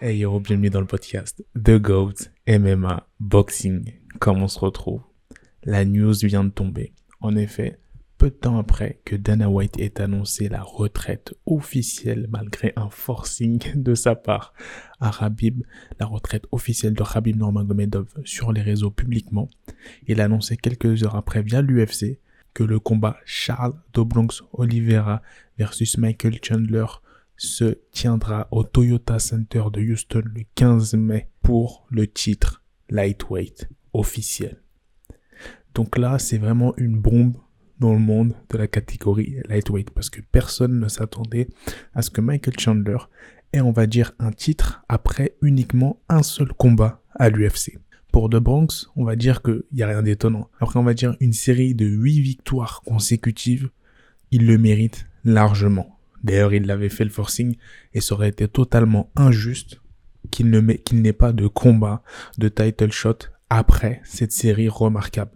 Hey yo, bienvenue dans le podcast The Goat MMA Boxing. Comment on se retrouve? La news vient de tomber. En effet, peu de temps après que Dana White ait annoncé la retraite officielle malgré un forcing de sa part à Rabib, la retraite officielle de Rabib Nurmagomedov sur les réseaux publiquement, il a annoncé quelques heures après via l'UFC que le combat Charles Dobronx Oliveira versus Michael Chandler se tiendra au Toyota Center de Houston le 15 mai pour le titre lightweight officiel. Donc là, c'est vraiment une bombe dans le monde de la catégorie lightweight parce que personne ne s'attendait à ce que Michael Chandler ait, on va dire, un titre après uniquement un seul combat à l'UFC. Pour The Bronx, on va dire qu'il n'y a rien d'étonnant. Après, on va dire une série de 8 victoires consécutives, il le mérite largement. D'ailleurs, il l'avait fait le forcing et ça aurait été totalement injuste qu'il n'ait pas de combat, de title shot après cette série remarquable.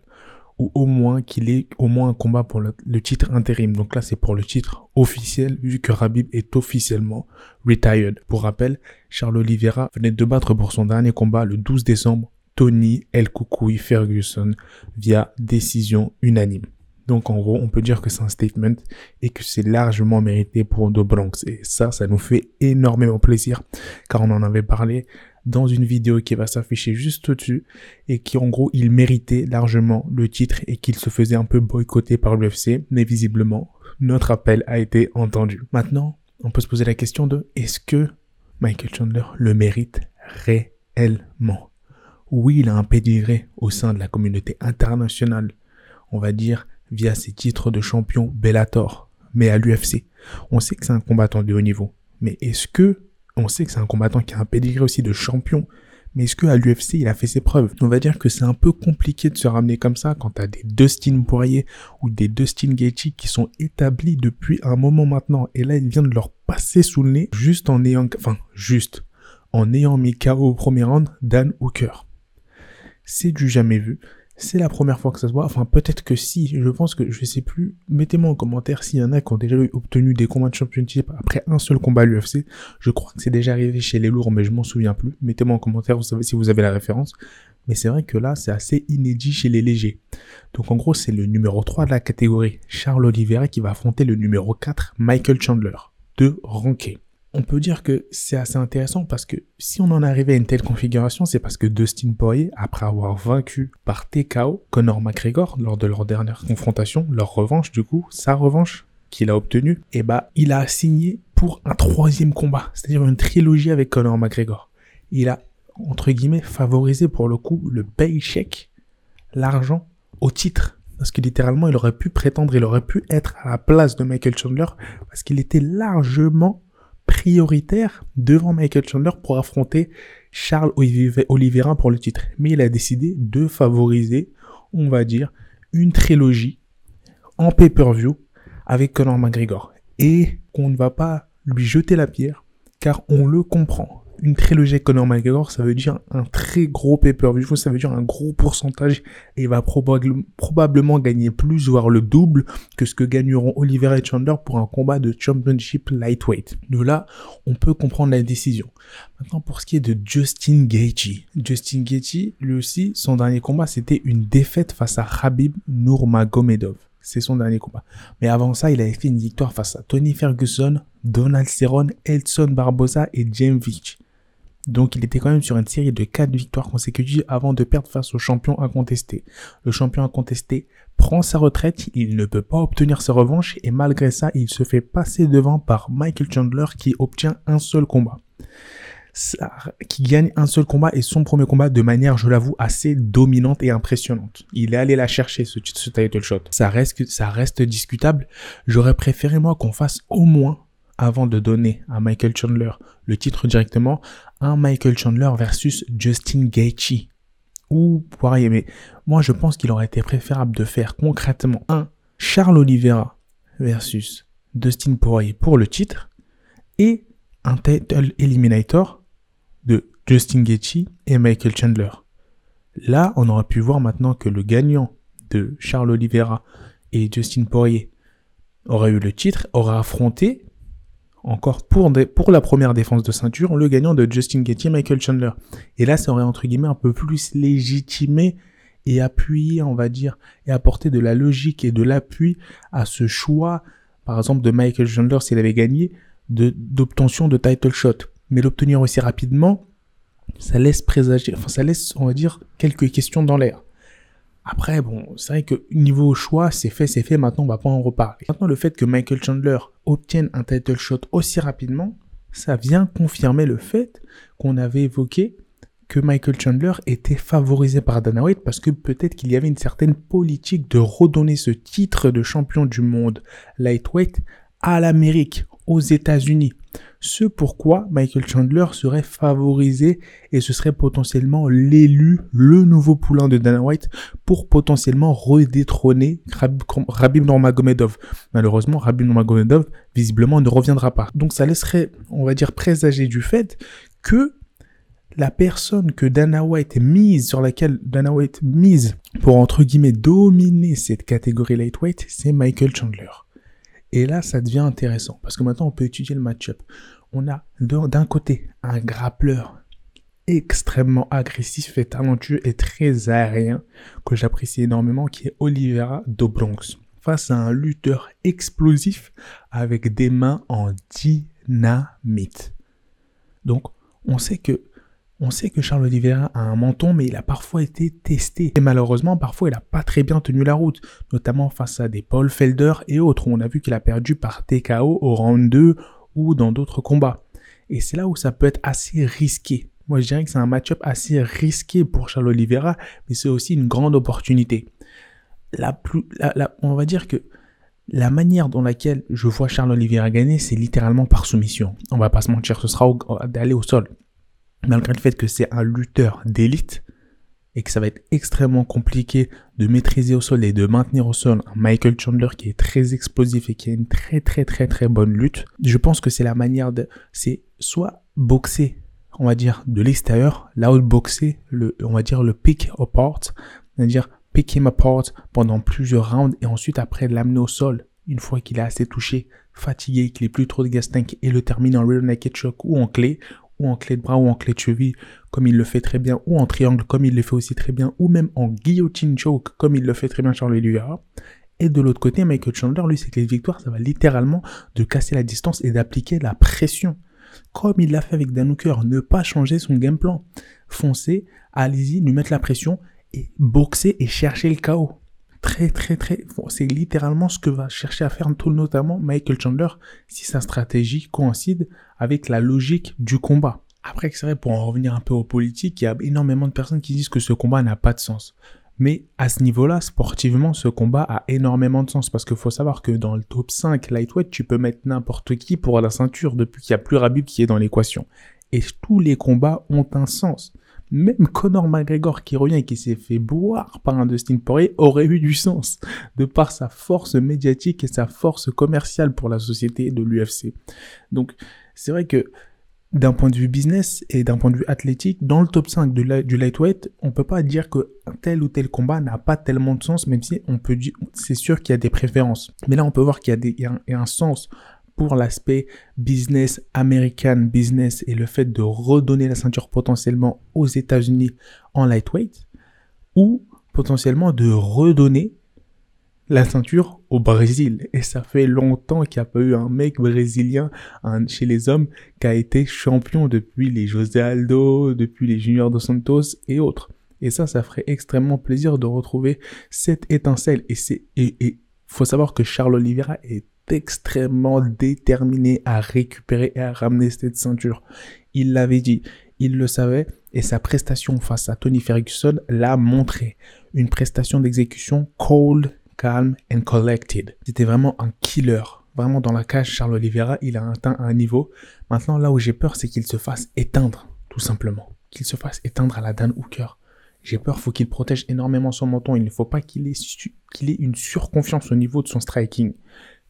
Ou au moins qu'il ait au moins un combat pour le, titre intérim. Donc là, c'est pour le titre officiel vu que Rabib est officiellement retired. Pour rappel, Charles Oliveira venait de battre pour son dernier combat le 12 décembre Tony El Koukoui Ferguson via décision unanime. Donc en gros, on peut dire que c'est un statement et que c'est largement mérité pour The Bronx. Et ça, ça nous fait énormément plaisir car on en avait parlé dans une vidéo qui va s'afficher juste au-dessus et qui en gros, il méritait largement le titre et qu'il se faisait un peu boycotter par l'UFC. Mais visiblement, notre appel a été entendu. Maintenant, on peut se poser la question de est-ce que Michael Chandler le mérite réellement? Oui, il a un pédigré au sein de la communauté internationale. On va dire via ses titres de champion Bellator, mais à l'UFC. On sait que c'est un combattant de haut niveau. Mais est-ce que, on sait que c'est un combattant qui a un pédigré aussi de champion, mais est-ce qu'à l'UFC, il a fait ses preuves? On va dire que c'est un peu compliqué de se ramener comme ça quand t'as des Dustin Poirier ou des Dustin Gaethje qui sont établis depuis un moment maintenant. Et là, il vient de leur passer sous le nez juste en ayant, enfin, juste, en ayant mis KO au premier round Dan Hooker. C'est du jamais vu c'est la première fois que ça se voit. Enfin, peut-être que si, je pense que je sais plus. Mettez-moi en commentaire s'il y en a qui ont déjà obtenu des combats de championship après un seul combat à l'UFC. Je crois que c'est déjà arrivé chez les lourds, mais je m'en souviens plus. Mettez-moi en commentaire, si vous avez la référence. Mais c'est vrai que là, c'est assez inédit chez les légers. Donc en gros, c'est le numéro 3 de la catégorie, Charles Oliveira, qui va affronter le numéro 4, Michael Chandler, de Ranké on peut dire que c'est assez intéressant parce que si on en arrivait à une telle configuration, c'est parce que Dustin Poirier, après avoir vaincu par TKO Conor McGregor lors de leur dernière confrontation, leur revanche du coup, sa revanche qu'il a obtenue, et eh bah il a signé pour un troisième combat, c'est-à-dire une trilogie avec Conor McGregor. Il a entre guillemets favorisé pour le coup le paycheck, l'argent au titre parce que littéralement il aurait pu prétendre, il aurait pu être à la place de Michael Chandler parce qu'il était largement prioritaire devant Michael Chandler pour affronter Charles Oliveira pour le titre. Mais il a décidé de favoriser, on va dire, une trilogie en pay-per-view avec Conor McGregor. Et qu'on ne va pas lui jeter la pierre, car on le comprend une trilogie Conor McGregor, ça veut dire un très gros pay-per-view, ça veut dire un gros pourcentage et il va probablement gagner plus, voire le double que ce que gagneront Oliver et Chandler pour un combat de championship lightweight. De là, on peut comprendre la décision. Maintenant, pour ce qui est de Justin Gaethje. Justin Gaethje, lui aussi, son dernier combat, c'était une défaite face à Habib Nurmagomedov. C'est son dernier combat. Mais avant ça, il avait fait une victoire face à Tony Ferguson, Donald Cerrone, Elson Barbosa et James Vick. Donc il était quand même sur une série de 4 victoires consécutives avant de perdre face au champion incontesté. Le champion incontesté prend sa retraite, il ne peut pas obtenir sa revanche et malgré ça, il se fait passer devant par Michael Chandler qui obtient un seul combat. qui gagne un seul combat et son premier combat de manière, je l'avoue, assez dominante et impressionnante. Il est allé la chercher, ce, ce title shot. Ça reste, ça reste discutable. J'aurais préféré, moi, qu'on fasse au moins avant de donner à Michael Chandler le titre directement, un Michael Chandler versus Justin Gaethje ou Poirier. Mais moi, je pense qu'il aurait été préférable de faire concrètement un Charles Oliveira versus Dustin Poirier pour le titre et un title eliminator de Justin Gaethje et Michael Chandler. Là, on aurait pu voir maintenant que le gagnant de Charles Oliveira et Justin Poirier aurait eu le titre, aurait affronté encore pour, la première défense de ceinture le gagnant de Justin Gaethje Michael Chandler. Et là, ça aurait entre guillemets un peu plus légitimé et appuyé, on va dire, et apporté de la logique et de l'appui à ce choix, par exemple, de Michael Chandler s'il avait gagné, d'obtention de, title shot. Mais l'obtenir aussi rapidement, ça laisse présager, enfin ça laisse, on va dire, quelques questions dans l'air. Après, bon, c'est vrai que niveau choix, c'est fait, c'est fait, maintenant on va pas en reparler. Maintenant, le fait que Michael Chandler obtienne un title shot aussi rapidement, ça vient confirmer le fait qu'on avait évoqué que Michael Chandler était favorisé par Dana White parce que peut-être qu'il y avait une certaine politique de redonner ce titre de champion du monde lightweight à l'Amérique, aux États-Unis. Ce pourquoi Michael Chandler serait favorisé et ce serait potentiellement l'élu, le nouveau poulain de Dana White pour potentiellement redétrôner Rabib Nurmagomedov. Malheureusement, Rabib Nurmagomedov visiblement ne reviendra pas. Donc ça laisserait, on va dire, présager du fait que la personne que Dana White mise, sur laquelle Dana White mise pour entre guillemets dominer cette catégorie lightweight, c'est Michael Chandler. Et là, ça devient intéressant parce que maintenant, on peut étudier le match-up. On a d'un côté un grappleur extrêmement agressif et talentueux et très aérien que j'apprécie énormément qui est Oliveira Dobronx face à un lutteur explosif avec des mains en dynamite. Donc, on sait que on sait que Charles Oliveira a un menton, mais il a parfois été testé. Et malheureusement, parfois, il n'a pas très bien tenu la route, notamment face à des Paul Felder et autres, où on a vu qu'il a perdu par TKO au round 2 ou dans d'autres combats. Et c'est là où ça peut être assez risqué. Moi, je dirais que c'est un match-up assez risqué pour Charles Oliveira, mais c'est aussi une grande opportunité. La plus, on va dire que la manière dans laquelle je vois Charles Oliveira gagner, c'est littéralement par soumission. On va pas se mentir, ce sera d'aller au sol malgré le fait que c'est un lutteur d'élite et que ça va être extrêmement compliqué de maîtriser au sol et de maintenir au sol Michael Chandler qui est très explosif et qui a une très très très très bonne lutte, je pense que c'est la manière de, c'est soit boxer, on va dire, de l'extérieur, l'outboxer, le, on va dire le pick apart, c'est-à-dire pick him apart pendant plusieurs rounds et ensuite après l'amener au sol une fois qu'il est assez touché, fatigué, qu'il n'ait plus trop de gas tank et le termine en real naked choke ou en clé ou en clé de bras ou en clé de cheville, comme il le fait très bien, ou en triangle, comme il le fait aussi très bien, ou même en guillotine choke, comme il le fait très bien Charles Oliveira. Et de l'autre côté, Michael Chandler, lui, c'est que les victoires, ça va littéralement de casser la distance et d'appliquer la pression. Comme il l'a fait avec Dan ne pas changer son game plan. Foncez, allez-y, lui mettre la pression et boxer et chercher le chaos très très très c'est littéralement ce que va chercher à faire tout notamment Michael Chandler si sa stratégie coïncide avec la logique du combat. Après c'est vrai pour en revenir un peu aux politiques, il y a énormément de personnes qui disent que ce combat n'a pas de sens. Mais à ce niveau-là, sportivement, ce combat a énormément de sens parce qu'il faut savoir que dans le top 5 lightweight, tu peux mettre n'importe qui pour la ceinture depuis qu'il n'y a plus Rabib qui est dans l'équation. Et tous les combats ont un sens même Conor McGregor qui revient et qui s'est fait boire par un Dustin Poirier aurait eu du sens de par sa force médiatique et sa force commerciale pour la société de l'UFC. Donc c'est vrai que d'un point de vue business et d'un point de vue athlétique, dans le top 5 du, lightweight, on peut pas dire que tel ou tel combat n'a pas tellement de sens, même si on peut dire, c'est sûr qu'il y a des préférences. Mais là, on peut voir qu'il y y a un sens pour l'aspect business, American business et le fait de redonner la ceinture potentiellement aux États-Unis en lightweight ou potentiellement de redonner la ceinture au Brésil. Et ça fait longtemps qu'il n'y a pas eu un mec brésilien chez les hommes qui a été champion depuis les José Aldo, depuis les Junior dos Santos et autres. Et ça, ça ferait extrêmement plaisir de retrouver cette étincelle. Et c'est, et, faut savoir que Charles Oliveira est extrêmement déterminé à récupérer et à ramener cette ceinture. Il l'avait dit, il le savait, et sa prestation face à Tony Ferguson l'a montré. Une prestation d'exécution cold, calm and collected. C'était vraiment un killer. Vraiment dans la cage, Charles Oliveira, il a atteint un niveau. Maintenant, là où j'ai peur, c'est qu'il se fasse éteindre, tout simplement. Qu'il se fasse éteindre à la Dan Hooker. J'ai peur, faut qu'il protège énormément son menton. Il ne faut pas qu'il ait, ait une surconfiance au niveau de son striking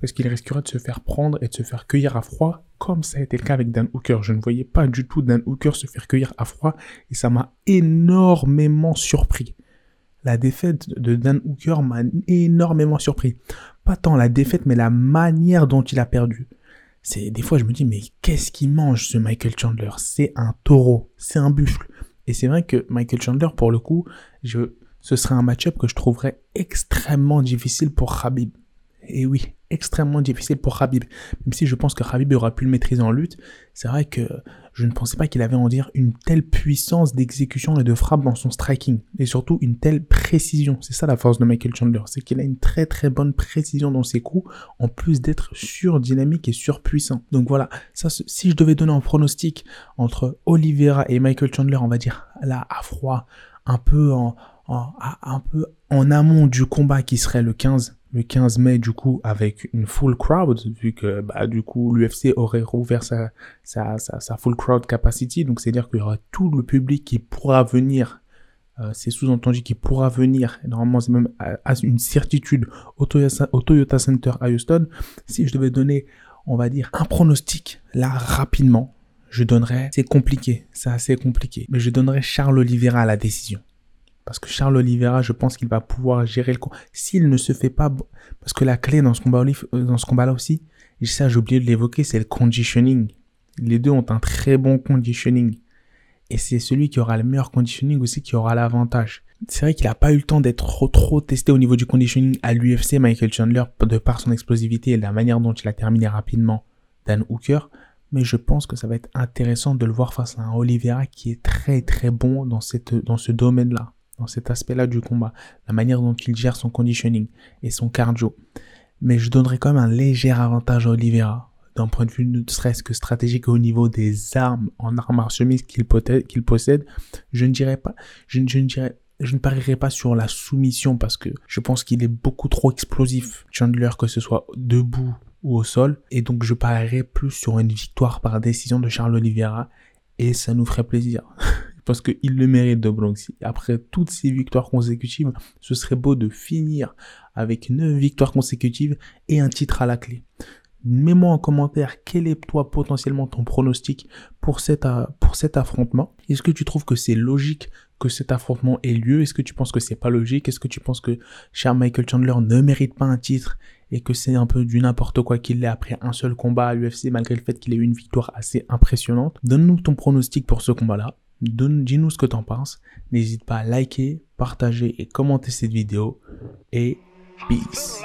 parce qu'il risquerait de se faire prendre et de se faire cueillir à froid, comme ça a été le cas avec Dan Hooker. Je ne voyais pas du tout Dan Hooker se faire cueillir à froid, et ça m'a énormément surpris. La défaite de Dan Hooker m'a énormément surpris. Pas tant la défaite, mais la manière dont il a perdu. c'est des fois je me dis mais qu'est-ce qu'il mange ce Michael Chandler? C'est un taureau, c'est un buffle. Et c'est vrai que Michael Chandler, pour le coup, je, ce serait un match-up que je trouverais extrêmement difficile pour Khabib. Et oui, extrêmement difficile pour Khabib. Même si je pense que Khabib aura pu le maîtriser en lutte, c'est vrai que je ne pensais pas qu'il avait en dire une telle puissance d'exécution et de frappe dans son striking. Et surtout une telle précision. C'est ça la force de Michael Chandler. C'est qu'il a une très très bonne précision dans ses coups, en plus d'être surdynamique et surpuissant. Donc voilà, si je devais donner un pronostic entre Oliveira et Michael Chandler, on va dire là à froid, un peu en, un peu en amont du combat qui serait le 15 le 15 mai du coup avec une full crowd vu que bah, du coup l'UFC aurait rouvert sa, sa, sa, full crowd capacity. Donc c'est à dire qu'il y aura tout le public qui pourra venir euh, c'est sous-entendu qui pourra venir. Normalement c'est même à, une certitude au Toyota, au Toyota Center à Houston. Si je devais donner on va dire un pronostic là rapidement je donnerais c'est compliqué. C'est assez compliqué. Mais je donnerais Charles Oliveira à la décision parce que Charles Oliveira, je pense qu'il va pouvoir gérer le combat. S'il ne se fait pas, parce que la clé dans ce combat, euh, combat-là aussi, et ça j'ai oublié de l'évoquer, c'est le conditioning. Les deux ont un très bon conditioning. Et c'est celui qui aura le meilleur conditioning aussi qui aura l'avantage. C'est vrai qu'il n'a pas eu le temps d'être trop, trop testé au niveau du conditioning à l'UFC, Michael Chandler, de par son explosivité et la manière dont il a terminé rapidement Dan Hooker. Mais je pense que ça va être intéressant de le voir face à un Oliveira qui est très très bon dans ce domaine-là dans cet aspect-là du combat, la manière dont il gère son conditioning et son cardio. Mais je donnerais quand même un léger avantage à Oliveira, d'un point de vue ne serait-ce que stratégique au niveau des armes en armes martiaux qu'il possède. Je ne dirais pas, je, je ne dirais, je ne parierai pas sur la soumission parce que je pense qu'il est beaucoup trop explosif, Chandler, que ce soit debout ou au sol. Et donc je parierais plus sur une victoire par décision de Charles Oliveira et ça nous ferait plaisir. parce qu'il le mérite de Bronx. Après toutes ces victoires consécutives, ce serait beau de finir avec 9 victoires consécutives et un titre à la clé. Mets-moi en commentaire quel est toi potentiellement ton pronostic pour cet, pour cet affrontement. Est-ce que tu trouves que c'est logique que cet affrontement ait lieu? Est-ce que tu penses que c'est pas logique? Est-ce que tu penses que Charles Michael Chandler ne mérite pas un titre et que c'est un peu du n'importe quoi qu'il ait après un seul combat à l'UFC malgré le fait qu'il ait eu une victoire assez impressionnante? Donne-nous ton pronostic pour ce combat-là. Dis-nous ce que t'en penses. N'hésite pas à liker, partager et commenter cette vidéo. Et peace.